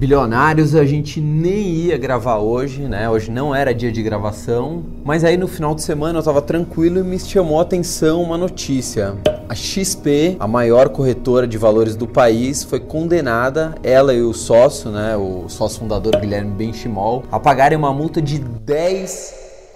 Bilionários, a gente nem ia gravar hoje, né? Hoje não era dia de gravação, mas aí no final de semana eu tava tranquilo e me chamou a atenção uma notícia. A XP, a maior corretora de valores do país, foi condenada, ela e o sócio, né, o sócio fundador Guilherme Benchimol, a pagarem uma multa de 10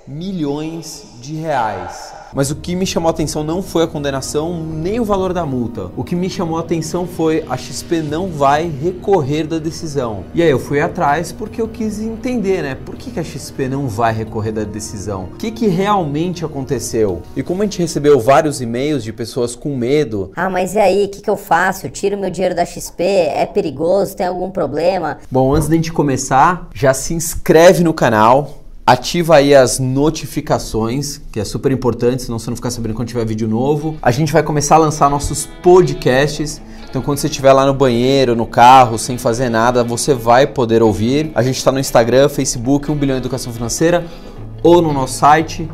milhões de reais. Mas o que me chamou a atenção não foi a condenação nem o valor da multa. O que me chamou a atenção foi a XP não vai recorrer da decisão. E aí eu fui atrás porque eu quis entender, né? Por que, que a XP não vai recorrer da decisão? O que, que realmente aconteceu? E como a gente recebeu vários e-mails de pessoas com medo. Ah, mas e aí, o que, que eu faço? Eu tiro meu dinheiro da XP? É perigoso? Tem algum problema? Bom, antes da gente começar, já se inscreve no canal Ativa aí as notificações, que é super importante, senão você não ficar sabendo quando tiver vídeo novo. A gente vai começar a lançar nossos podcasts. Então, quando você estiver lá no banheiro, no carro, sem fazer nada, você vai poder ouvir. A gente está no Instagram, Facebook, 1 bilhão educação financeira, ou no nosso site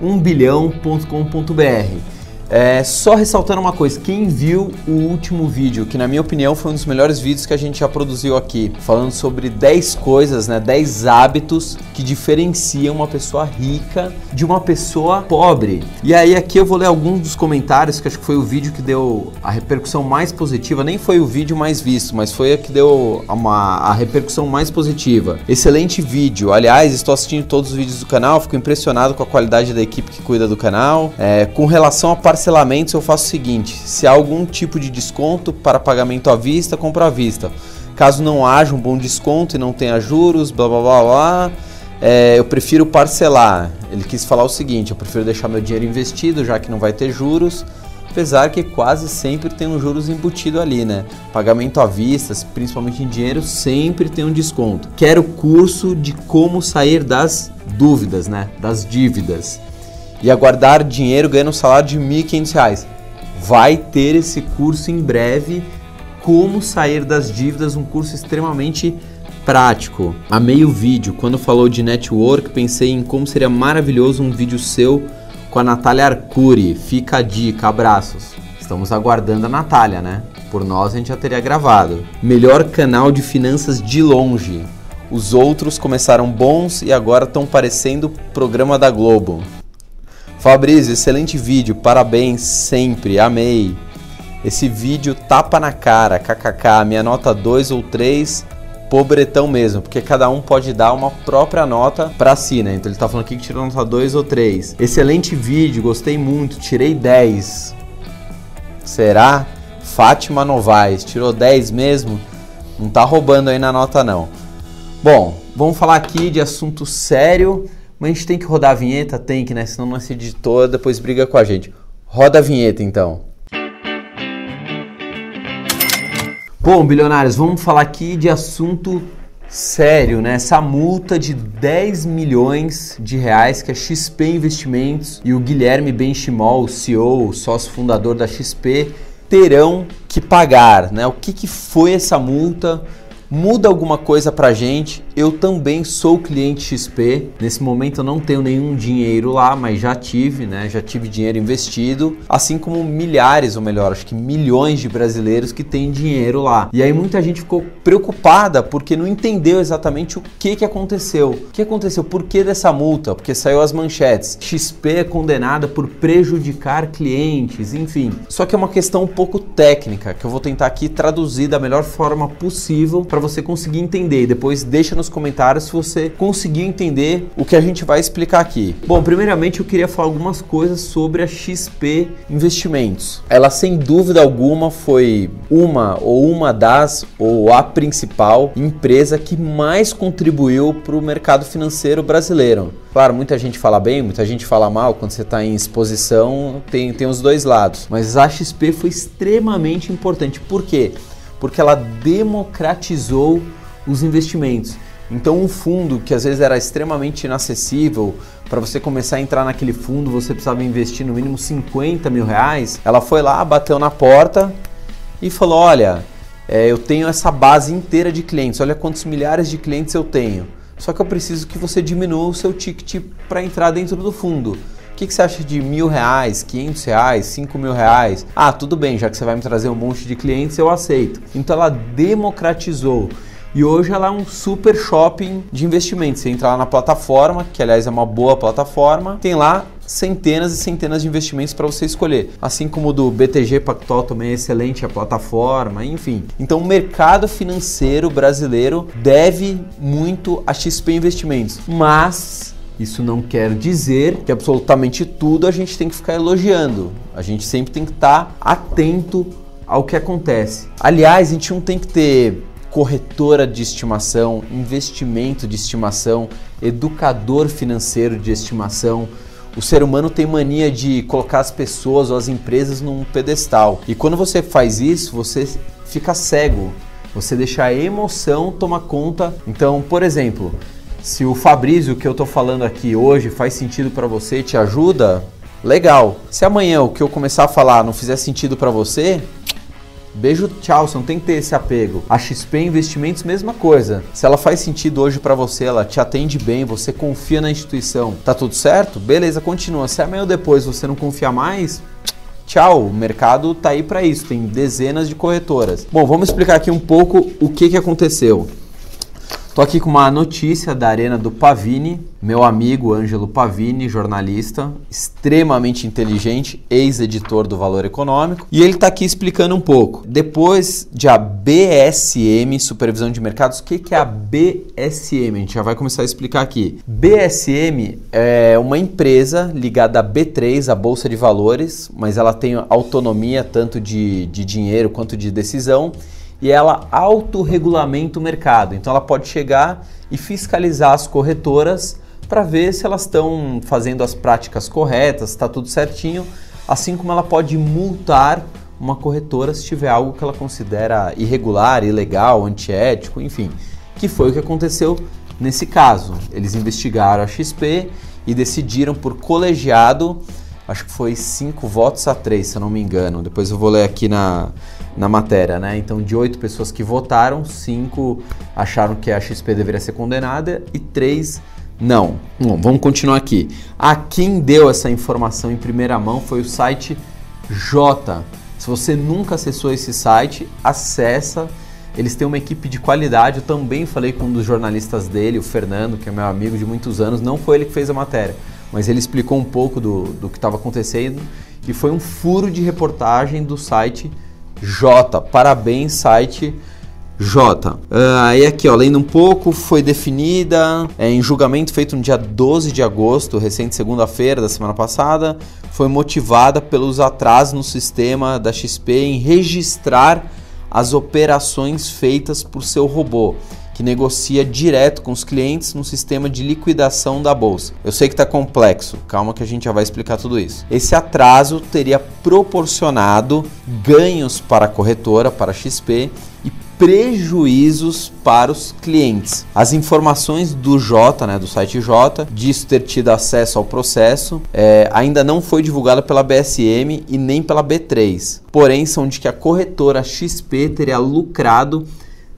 1bilhão.com.br. É, só ressaltando uma coisa, quem viu o último vídeo, que na minha opinião foi um dos melhores vídeos que a gente já produziu aqui, falando sobre 10 coisas, né, 10 hábitos que diferenciam uma pessoa rica de uma pessoa pobre. E aí aqui eu vou ler alguns dos comentários, que acho que foi o vídeo que deu a repercussão mais positiva, nem foi o vídeo mais visto, mas foi a que deu uma, a repercussão mais positiva. Excelente vídeo, aliás, estou assistindo todos os vídeos do canal, fico impressionado com a qualidade da equipe que cuida do canal. É, com relação a parceria parcelamentos eu faço o seguinte: se há algum tipo de desconto para pagamento à vista, compro à vista. Caso não haja um bom desconto e não tenha juros, blá blá blá blá, é, eu prefiro parcelar. Ele quis falar o seguinte: eu prefiro deixar meu dinheiro investido, já que não vai ter juros, apesar que quase sempre tem um juros embutido ali, né? Pagamento à vista, principalmente em dinheiro, sempre tem um desconto. Quero curso de como sair das dúvidas, né? Das dívidas e aguardar dinheiro ganhando um salário de R$ 1.500. Vai ter esse curso em breve, Como Sair das Dívidas, um curso extremamente prático. Amei o vídeo. Quando falou de network, pensei em como seria maravilhoso um vídeo seu com a Natália Arcuri. Fica a dica, abraços. Estamos aguardando a Natália, né? Por nós a gente já teria gravado. Melhor canal de finanças de longe. Os outros começaram bons e agora estão parecendo programa da Globo. Fabrício, excelente vídeo, parabéns sempre, amei. Esse vídeo tapa na cara, kkk, minha nota 2 ou 3, pobretão mesmo, porque cada um pode dar uma própria nota para si, né? Então ele tá falando aqui que tirou nota 2 ou 3. Excelente vídeo, gostei muito, tirei 10. Será? Fátima Novaes, tirou 10 mesmo? Não tá roubando aí na nota não. Bom, vamos falar aqui de assunto sério. Mas a gente tem que rodar a vinheta? Tem que, né? Senão nosso editor depois briga com a gente. Roda a vinheta então. Bom, bilionários, vamos falar aqui de assunto sério, né? Essa multa de 10 milhões de reais que a XP Investimentos e o Guilherme Benchimol, o CEO, sócio fundador da XP, terão que pagar, né? O que, que foi essa multa? Muda alguma coisa pra gente? Eu também sou cliente XP. Nesse momento eu não tenho nenhum dinheiro lá, mas já tive, né? Já tive dinheiro investido, assim como milhares, ou melhor, acho que milhões de brasileiros que têm dinheiro lá. E aí muita gente ficou preocupada porque não entendeu exatamente o que que aconteceu. O que aconteceu? Por que dessa multa? Porque saiu as manchetes. XP é condenada por prejudicar clientes, enfim. Só que é uma questão um pouco técnica que eu vou tentar aqui traduzir da melhor forma possível para você conseguir entender. Depois deixa nos comentários se você conseguiu entender o que a gente vai explicar aqui. Bom, primeiramente eu queria falar algumas coisas sobre a XP Investimentos. Ela sem dúvida alguma foi uma ou uma das ou a principal empresa que mais contribuiu para o mercado financeiro brasileiro. Claro, muita gente fala bem, muita gente fala mal. Quando você está em exposição, tem, tem os dois lados. Mas a XP foi extremamente importante. Por quê? Porque ela democratizou os investimentos. Então, um fundo que às vezes era extremamente inacessível, para você começar a entrar naquele fundo, você precisava investir no mínimo 50 mil reais. Ela foi lá, bateu na porta e falou: Olha, é, eu tenho essa base inteira de clientes, olha quantos milhares de clientes eu tenho. Só que eu preciso que você diminua o seu ticket para entrar dentro do fundo. Que, que, você acha de mil reais, quinhentos reais, cinco mil reais? Ah, tudo bem, já que você vai me trazer um monte de clientes, eu aceito. Então ela democratizou. e hoje ela é um super shopping de investimentos. Você entra lá na plataforma, que aliás é uma boa plataforma, tem lá centenas e centenas de investimentos para você escolher. Assim como o do BTG Pactual também é excelente a plataforma, enfim. Então o mercado financeiro brasileiro deve muito a XP Investimentos, mas isso não quer dizer que absolutamente tudo a gente tem que ficar elogiando. A gente sempre tem que estar atento ao que acontece. Aliás, a gente não tem que ter corretora de estimação, investimento de estimação, educador financeiro de estimação. O ser humano tem mania de colocar as pessoas ou as empresas num pedestal. E quando você faz isso, você fica cego. Você deixa a emoção tomar conta. Então, por exemplo, se o Fabrício que eu estou falando aqui hoje faz sentido para você, te ajuda, legal. Se amanhã o que eu começar a falar não fizer sentido para você, Beijo, tchau, você não tem que ter esse apego. A XP Investimentos, mesma coisa. Se ela faz sentido hoje para você, ela te atende bem, você confia na instituição, tá tudo certo? Beleza, continua. Se amanhã ou depois você não confia mais, Tchau, o mercado tá aí para isso, tem dezenas de corretoras. Bom, vamos explicar aqui um pouco o que, que aconteceu. Tô aqui com uma notícia da Arena do Pavini, meu amigo Ângelo Pavini, jornalista, extremamente inteligente, ex-editor do Valor Econômico, e ele está aqui explicando um pouco. Depois de a BSM, Supervisão de Mercados, o que, que é a BSM? A gente já vai começar a explicar aqui. BSM é uma empresa ligada à B3, a Bolsa de Valores, mas ela tem autonomia tanto de, de dinheiro quanto de decisão e ela autorregulamenta o mercado. Então ela pode chegar e fiscalizar as corretoras para ver se elas estão fazendo as práticas corretas, está tudo certinho, assim como ela pode multar uma corretora se tiver algo que ela considera irregular, ilegal, antiético, enfim, que foi o que aconteceu nesse caso. Eles investigaram a XP e decidiram por colegiado, acho que foi cinco votos a três, se eu não me engano. Depois eu vou ler aqui na, na matéria, né? Então, de oito pessoas que votaram, cinco acharam que a XP deveria ser condenada e três não. Bom, vamos continuar aqui. A quem deu essa informação em primeira mão foi o site J. Se você nunca acessou esse site, acessa. Eles têm uma equipe de qualidade. Eu também falei com um dos jornalistas dele, o Fernando, que é meu amigo de muitos anos. Não foi ele que fez a matéria, mas ele explicou um pouco do, do que estava acontecendo. E foi um furo de reportagem do site J. Parabéns, site J. Uh, aí aqui, ó, lendo um pouco, foi definida é, em julgamento feito no dia 12 de agosto, recente segunda-feira da semana passada, foi motivada pelos atrasos no sistema da XP em registrar as operações feitas por seu robô que negocia direto com os clientes no sistema de liquidação da bolsa. Eu sei que está complexo, calma que a gente já vai explicar tudo isso. Esse atraso teria proporcionado ganhos para a corretora, para a XP e prejuízos para os clientes. As informações do J, né, do site J, disso ter tido acesso ao processo, é, ainda não foi divulgada pela BSM e nem pela B3. Porém, são de que a corretora XP teria lucrado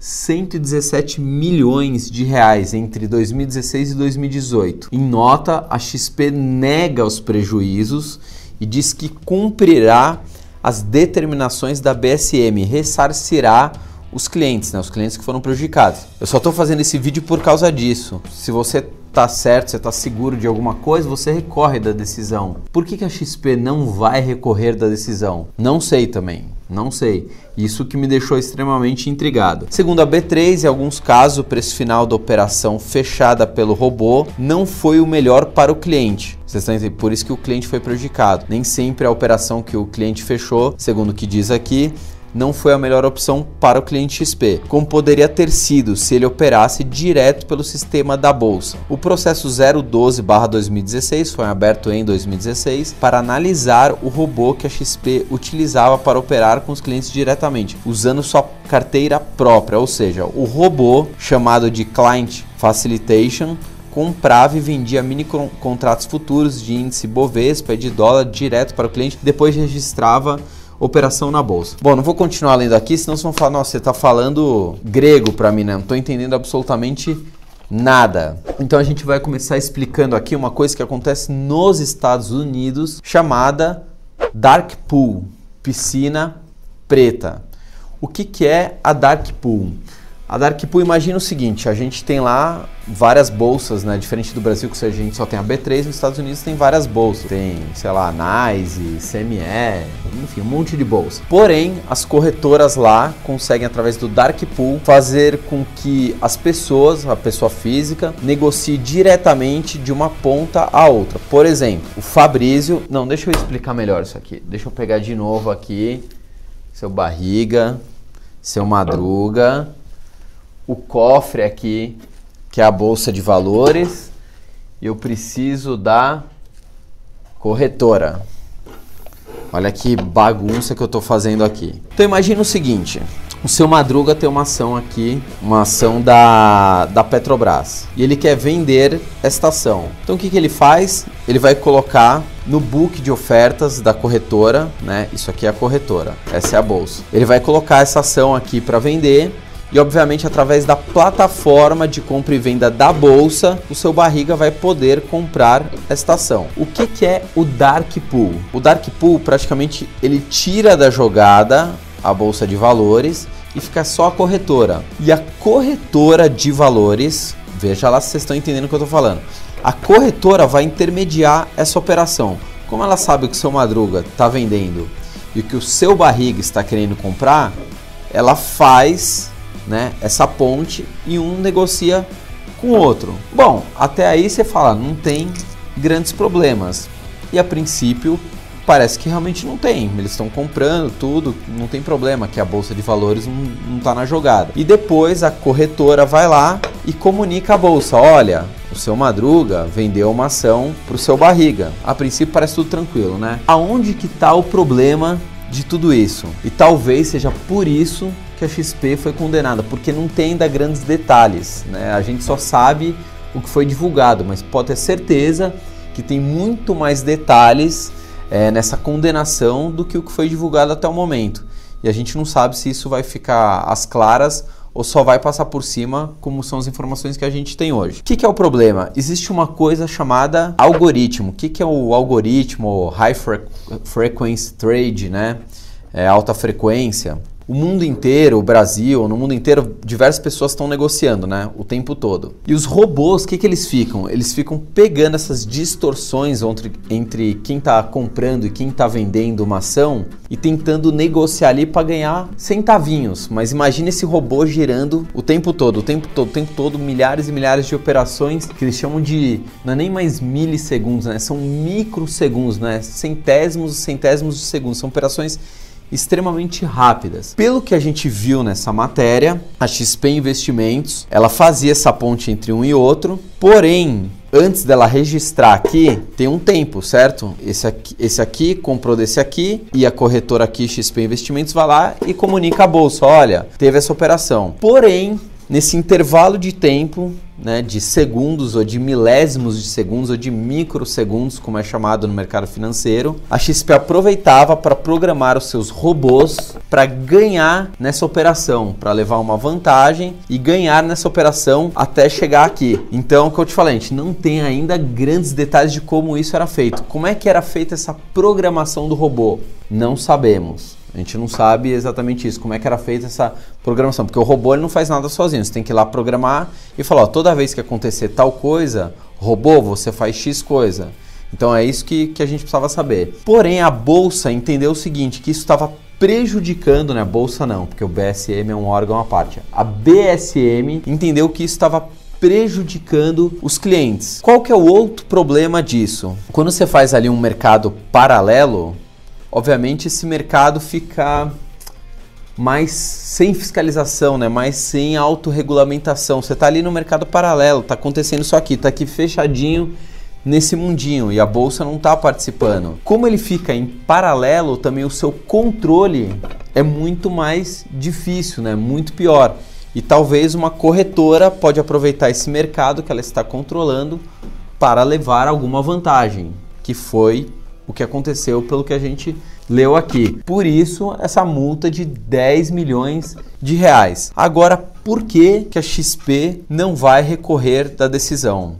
117 milhões de reais entre 2016 e 2018. Em nota, a XP nega os prejuízos e diz que cumprirá as determinações da BSM, ressarcirá os clientes, né, os clientes que foram prejudicados. Eu só estou fazendo esse vídeo por causa disso. Se você está certo, você está seguro de alguma coisa, você recorre da decisão. Por que, que a XP não vai recorrer da decisão? Não sei também. Não sei. Isso que me deixou extremamente intrigado. Segundo a B3, em alguns casos, o preço final da operação fechada pelo robô não foi o melhor para o cliente. Vocês estão? Por isso que o cliente foi prejudicado. Nem sempre a operação que o cliente fechou, segundo o que diz aqui, não foi a melhor opção para o cliente XP, como poderia ter sido se ele operasse direto pelo sistema da bolsa. O processo 012/2016 foi aberto em 2016 para analisar o robô que a XP utilizava para operar com os clientes diretamente, usando sua carteira própria, ou seja, o robô chamado de Client Facilitation comprava e vendia mini contratos futuros de índice Bovespa e de dólar direto para o cliente, depois registrava operação na bolsa. Bom, não vou continuar lendo aqui, senão vocês vão falar, nossa, você está falando grego para mim, né? Não estou entendendo absolutamente nada. Então a gente vai começar explicando aqui uma coisa que acontece nos Estados Unidos, chamada Dark Pool, piscina preta. O que, que é a Dark Pool? A Dark Pool imagina o seguinte, a gente tem lá várias bolsas, né? Diferente do Brasil, que a gente só tem a B3, nos Estados Unidos tem várias bolsas. Tem, sei lá, NICE, CME, enfim, um monte de bolsas. Porém, as corretoras lá conseguem, através do Dark Pool, fazer com que as pessoas, a pessoa física, negocie diretamente de uma ponta a outra. Por exemplo, o Fabrício... Não, deixa eu explicar melhor isso aqui. Deixa eu pegar de novo aqui. Seu Barriga, seu Madruga o cofre aqui, que é a bolsa de valores, eu preciso da corretora. Olha que bagunça que eu estou fazendo aqui. Então imagina o seguinte, o seu Madruga tem uma ação aqui, uma ação da, da Petrobras, e ele quer vender esta ação. Então o que, que ele faz? Ele vai colocar no book de ofertas da corretora, né? Isso aqui é a corretora, essa é a bolsa. Ele vai colocar essa ação aqui para vender e obviamente através da plataforma de compra e venda da bolsa, o seu barriga vai poder comprar esta ação. O que, que é o Dark Pool? O Dark Pool praticamente ele tira da jogada a bolsa de valores e fica só a corretora. E a corretora de valores, veja lá se vocês estão entendendo o que eu estou falando. A corretora vai intermediar essa operação. Como ela sabe que o seu Madruga está vendendo e que o seu barriga está querendo comprar, ela faz né, essa ponte e um negocia com o outro. Bom, até aí você fala, não tem grandes problemas. E a princípio parece que realmente não tem. Eles estão comprando tudo, não tem problema que a bolsa de valores não está na jogada. E depois a corretora vai lá e comunica a bolsa: olha, o seu Madruga vendeu uma ação para o seu Barriga. A princípio parece tudo tranquilo, né? Aonde que está o problema de tudo isso? E talvez seja por isso que a XP foi condenada, porque não tem ainda grandes detalhes. Né? A gente só sabe o que foi divulgado, mas pode ter certeza que tem muito mais detalhes é, nessa condenação do que o que foi divulgado até o momento. E a gente não sabe se isso vai ficar às claras ou só vai passar por cima, como são as informações que a gente tem hoje. O que, que é o problema? Existe uma coisa chamada algoritmo. O que, que é o algoritmo High Frequency Trade, né? É, alta frequência o mundo inteiro, o Brasil, no mundo inteiro, diversas pessoas estão negociando, né? O tempo todo. E os robôs, o que, que eles ficam? Eles ficam pegando essas distorções entre, entre quem está comprando e quem está vendendo uma ação e tentando negociar ali para ganhar centavinhos. Mas imagine esse robô girando o tempo todo, o tempo todo, o tempo todo, milhares e milhares de operações que eles chamam de, não é nem mais milissegundos, né? São microsegundos, né? Centésimos e centésimos de segundos. São operações extremamente rápidas. Pelo que a gente viu nessa matéria, a XP Investimentos, ela fazia essa ponte entre um e outro, porém, antes dela registrar aqui, tem um tempo, certo? Esse aqui, esse aqui comprou desse aqui e a corretora aqui, XP Investimentos, vai lá e comunica a bolsa: olha, teve essa operação. Porém, nesse intervalo de tempo, né, de segundos ou de milésimos de segundos ou de microsegundos, como é chamado no mercado financeiro, a XP aproveitava para programar os seus robôs para ganhar nessa operação, para levar uma vantagem e ganhar nessa operação até chegar aqui. Então, o que eu te falei, a gente não tem ainda grandes detalhes de como isso era feito. Como é que era feita essa programação do robô? Não sabemos. A gente não sabe exatamente isso, como é que era feita essa programação, porque o robô ele não faz nada sozinho, você tem que ir lá programar e falar, ó, toda vez que acontecer tal coisa, robô, você faz X coisa. Então é isso que, que a gente precisava saber. Porém, a bolsa entendeu o seguinte, que isso estava prejudicando, né? A bolsa não, porque o BSM é um órgão à parte. A BSM entendeu que isso estava prejudicando os clientes. Qual que é o outro problema disso? Quando você faz ali um mercado paralelo, obviamente esse mercado fica mais sem fiscalização, né? mais sem autorregulamentação. Você está ali no mercado paralelo, está acontecendo isso aqui, está aqui fechadinho nesse mundinho e a bolsa não está participando. Como ele fica em paralelo, também o seu controle é muito mais difícil, né? muito pior. E talvez uma corretora pode aproveitar esse mercado que ela está controlando para levar alguma vantagem, que foi o que aconteceu pelo que a gente leu aqui. Por isso, essa multa de 10 milhões de reais. Agora, por que, que a XP não vai recorrer da decisão?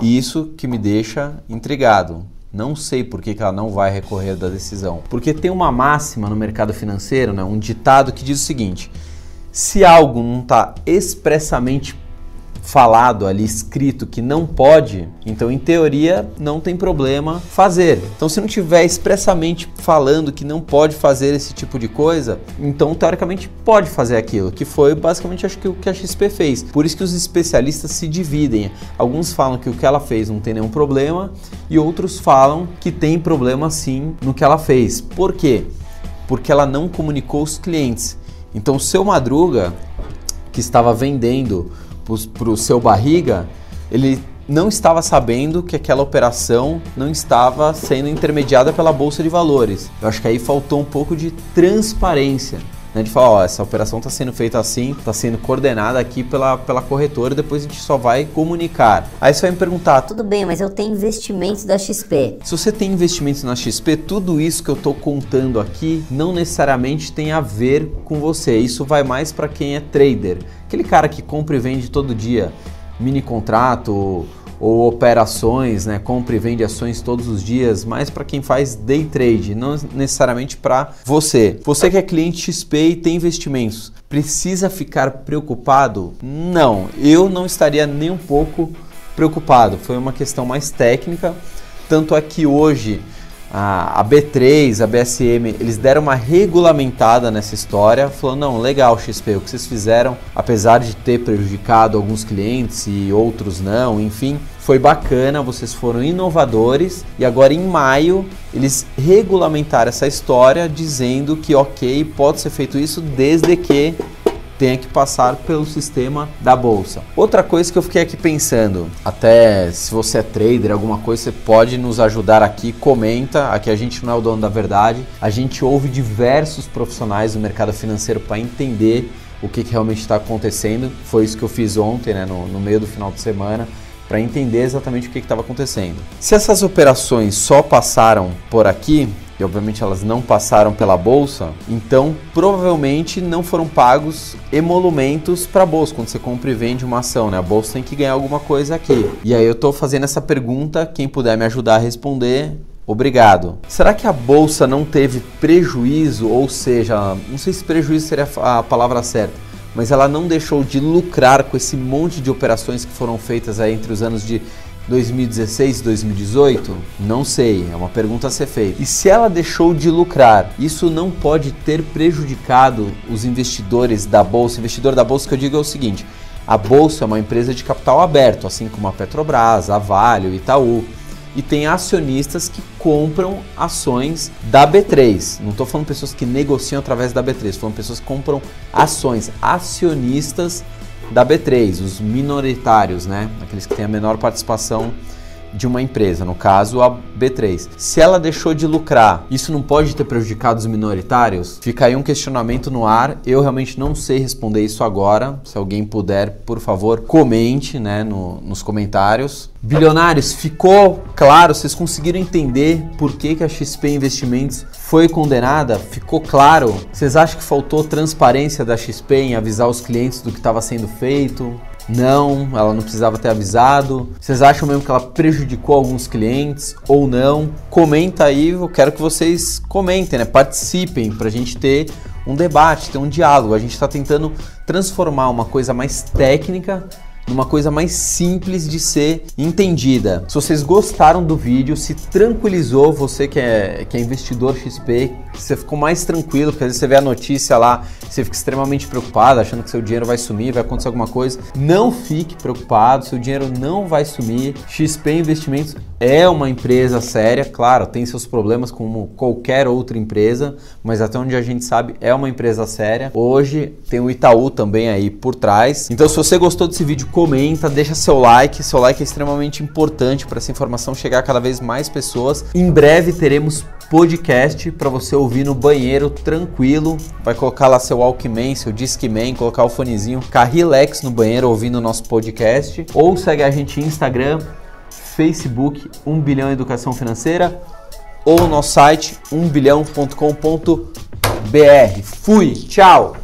Isso que me deixa intrigado. Não sei por que, que ela não vai recorrer da decisão. Porque tem uma máxima no mercado financeiro, né, um ditado que diz o seguinte: Se algo não está expressamente falado ali, escrito que não pode, então em teoria não tem problema fazer. Então se não tiver expressamente falando que não pode fazer esse tipo de coisa, então teoricamente pode fazer aquilo, que foi basicamente acho que o que a XP fez. Por isso que os especialistas se dividem. Alguns falam que o que ela fez não tem nenhum problema e outros falam que tem problema sim no que ela fez. Por quê? Porque ela não comunicou os clientes. Então seu Madruga que estava vendendo para o seu barriga, ele não estava sabendo que aquela operação não estava sendo intermediada pela bolsa de valores. Eu acho que aí faltou um pouco de transparência. Né, de falar, ó, essa operação está sendo feita assim, está sendo coordenada aqui pela, pela corretora e depois a gente só vai comunicar. Aí você vai me perguntar: tudo bem, mas eu tenho investimentos da XP. Se você tem investimentos na XP, tudo isso que eu estou contando aqui não necessariamente tem a ver com você. Isso vai mais para quem é trader, aquele cara que compra e vende todo dia, mini contrato ou operações, né, compra e vende ações todos os dias, mas para quem faz day trade, não necessariamente para você. Você que é cliente XP e tem investimentos, precisa ficar preocupado? Não, eu não estaria nem um pouco preocupado. Foi uma questão mais técnica, tanto é que hoje a, B3, a BSM, eles deram uma regulamentada nessa história, falando, não, legal XP, o que vocês fizeram, apesar de ter prejudicado alguns clientes e outros não, enfim, foi bacana, vocês foram inovadores e agora em maio eles regulamentaram essa história dizendo que ok, pode ser feito isso desde que tenha que passar pelo sistema da bolsa. Outra coisa que eu fiquei aqui pensando, até se você é trader, alguma coisa, você pode nos ajudar aqui, comenta. Aqui a gente não é o dono da verdade, a gente ouve diversos profissionais do mercado financeiro para entender o que, que realmente está acontecendo. Foi isso que eu fiz ontem, né, no, no meio do final de semana para entender exatamente o que estava acontecendo. Se essas operações só passaram por aqui, e obviamente elas não passaram pela bolsa, então provavelmente não foram pagos emolumentos para a bolsa quando você compra e vende uma ação, né? A bolsa tem que ganhar alguma coisa aqui. E aí eu estou fazendo essa pergunta, quem puder me ajudar a responder, Obrigado. Será que a bolsa não teve prejuízo, ou seja, não sei se prejuízo seria a palavra certa, mas ela não deixou de lucrar com esse monte de operações que foram feitas aí entre os anos de 2016 e 2018? Não sei, é uma pergunta a ser feita. E se ela deixou de lucrar, isso não pode ter prejudicado os investidores da bolsa? Investidor da bolsa que eu digo é o seguinte: a bolsa é uma empresa de capital aberto, assim como a Petrobras, a Vale, o Itaú e tem acionistas que compram ações da B3. Não estou falando pessoas que negociam através da B3, estou falando pessoas que compram ações, acionistas da B3, os minoritários, né? Aqueles que têm a menor participação de uma empresa, no caso a B3. Se ela deixou de lucrar, isso não pode ter prejudicado os minoritários? Fica aí um questionamento no ar. Eu realmente não sei responder isso agora. Se alguém puder, por favor, comente né, no, nos comentários. Bilionários, ficou claro? Vocês conseguiram entender por que, que a XP Investimentos foi condenada? Ficou claro? Vocês acham que faltou transparência da XP em avisar os clientes do que estava sendo feito? Não, ela não precisava ter avisado. Vocês acham mesmo que ela prejudicou alguns clientes ou não? Comenta aí, eu quero que vocês comentem, né? Participem para a gente ter um debate, ter um diálogo. A gente está tentando transformar uma coisa mais técnica numa coisa mais simples de ser entendida. Se vocês gostaram do vídeo, se tranquilizou você que é, que é investidor XP, você ficou mais tranquilo, porque às vezes você vê a notícia lá, você fica extremamente preocupado, achando que seu dinheiro vai sumir, vai acontecer alguma coisa. Não fique preocupado, seu dinheiro não vai sumir. XP Investimentos é uma empresa séria, claro, tem seus problemas como qualquer outra empresa, mas até onde a gente sabe é uma empresa séria. Hoje tem o Itaú também aí por trás. Então se você gostou desse vídeo, comenta, deixa seu like. Seu like é extremamente importante para essa informação chegar a cada vez mais pessoas. Em breve teremos podcast para você ouvir no banheiro tranquilo. Vai colocar lá seu Walkman, seu Discman, colocar o fonezinho, ficar relax no banheiro ouvindo o nosso podcast. Ou segue a gente no Instagram, Facebook 1 bilhão educação financeira ou no nosso site 1bilhão.com.br. Fui, tchau.